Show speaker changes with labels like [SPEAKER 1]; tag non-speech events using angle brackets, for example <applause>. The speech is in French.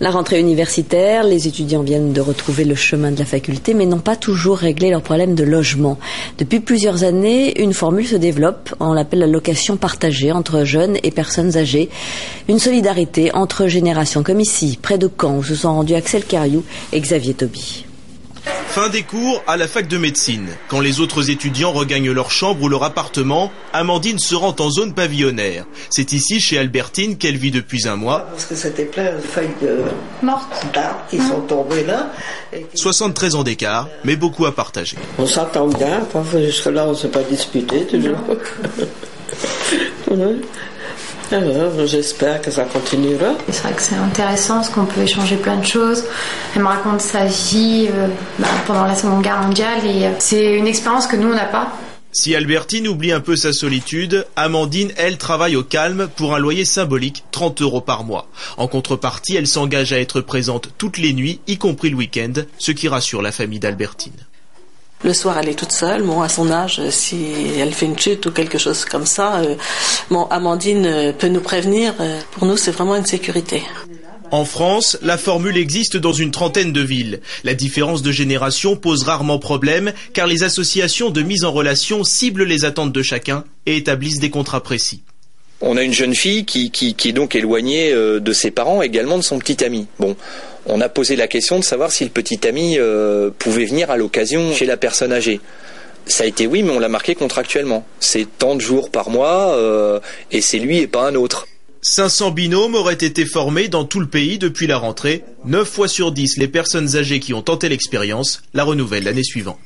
[SPEAKER 1] La rentrée universitaire, les étudiants viennent de retrouver le chemin de la faculté, mais n'ont pas toujours réglé leurs problèmes de logement. Depuis plusieurs années, une formule se développe, on l'appelle la location partagée entre jeunes et personnes âgées. Une solidarité entre générations, comme ici, près de Caen, où se sont rendus Axel Cariou et Xavier Toby.
[SPEAKER 2] Fin des cours à la fac de médecine. Quand les autres étudiants regagnent leur chambre ou leur appartement, Amandine se rend en zone pavillonnaire. C'est ici, chez Albertine, qu'elle vit depuis un mois.
[SPEAKER 3] Parce que c'était plein de feuilles de
[SPEAKER 4] mortes
[SPEAKER 3] qui sont tombées là.
[SPEAKER 2] 73 ans d'écart, mais beaucoup à partager.
[SPEAKER 3] On s'entend bien, jusque-là on ne s'est pas disputé toujours. <laughs> J'espère que ça continuera.
[SPEAKER 4] C'est vrai que c'est intéressant parce qu'on peut échanger plein de choses. Elle me raconte sa vie euh, bah, pendant la Seconde Guerre mondiale et euh, c'est une expérience que nous on n'a pas.
[SPEAKER 2] Si Albertine oublie un peu sa solitude, Amandine, elle, travaille au calme pour un loyer symbolique, 30 euros par mois. En contrepartie, elle s'engage à être présente toutes les nuits, y compris le week-end, ce qui rassure la famille d'Albertine.
[SPEAKER 5] Le soir, elle est toute seule. Bon, à son âge, si elle fait une chute ou quelque chose comme ça, euh, bon, Amandine euh, peut nous prévenir. Euh, pour nous, c'est vraiment une sécurité.
[SPEAKER 2] En France, la formule existe dans une trentaine de villes. La différence de génération pose rarement problème car les associations de mise en relation ciblent les attentes de chacun et établissent des contrats précis.
[SPEAKER 6] On a une jeune fille qui, qui, qui est donc éloignée de ses parents, également de son petit ami. Bon, on a posé la question de savoir si le petit ami euh, pouvait venir à l'occasion chez la personne âgée. Ça a été oui, mais on l'a marqué contractuellement. C'est tant de jours par mois, euh, et c'est lui et pas un autre.
[SPEAKER 2] 500 binômes auraient été formés dans tout le pays depuis la rentrée. 9 fois sur 10, les personnes âgées qui ont tenté l'expérience la renouvellent l'année suivante.